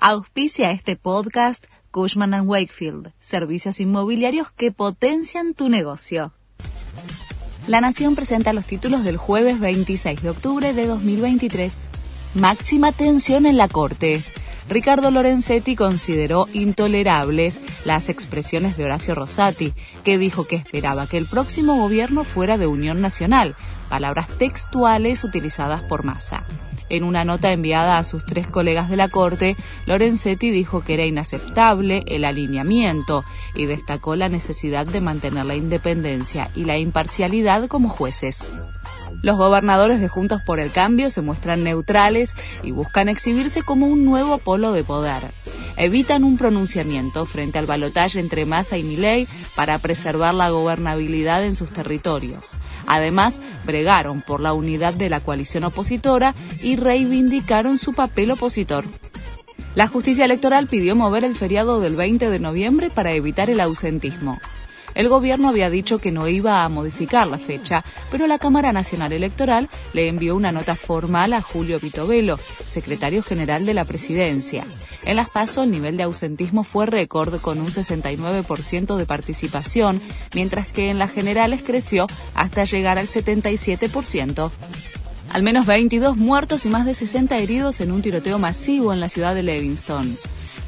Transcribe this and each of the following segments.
Auspicia este podcast Cushman ⁇ Wakefield, servicios inmobiliarios que potencian tu negocio. La Nación presenta los títulos del jueves 26 de octubre de 2023. Máxima tensión en la Corte. Ricardo Lorenzetti consideró intolerables las expresiones de Horacio Rosati, que dijo que esperaba que el próximo gobierno fuera de Unión Nacional, palabras textuales utilizadas por Massa. En una nota enviada a sus tres colegas de la Corte, Lorenzetti dijo que era inaceptable el alineamiento y destacó la necesidad de mantener la independencia y la imparcialidad como jueces. Los gobernadores de Juntos por el Cambio se muestran neutrales y buscan exhibirse como un nuevo polo de poder. Evitan un pronunciamiento frente al balotaje entre Massa y Milei para preservar la gobernabilidad en sus territorios. Además, bregaron por la unidad de la coalición opositora y reivindicaron su papel opositor. La justicia electoral pidió mover el feriado del 20 de noviembre para evitar el ausentismo. El gobierno había dicho que no iba a modificar la fecha, pero la Cámara Nacional Electoral le envió una nota formal a Julio Vitovelo, secretario general de la presidencia. En las PASO el nivel de ausentismo fue récord con un 69% de participación, mientras que en las generales creció hasta llegar al 77%. Al menos 22 muertos y más de 60 heridos en un tiroteo masivo en la ciudad de Levingston.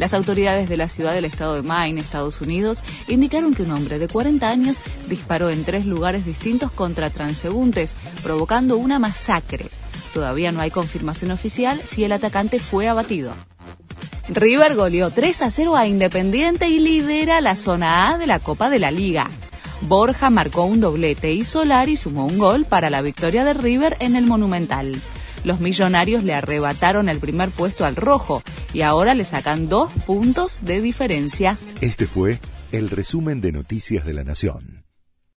Las autoridades de la ciudad del estado de Maine, Estados Unidos, indicaron que un hombre de 40 años disparó en tres lugares distintos contra transeúntes, provocando una masacre. Todavía no hay confirmación oficial si el atacante fue abatido. River goleó 3 a 0 a Independiente y lidera la zona A de la Copa de la Liga. Borja marcó un doblete y Solari sumó un gol para la victoria de River en el Monumental. Los millonarios le arrebataron el primer puesto al rojo y ahora le sacan dos puntos de diferencia. Este fue el resumen de Noticias de la Nación.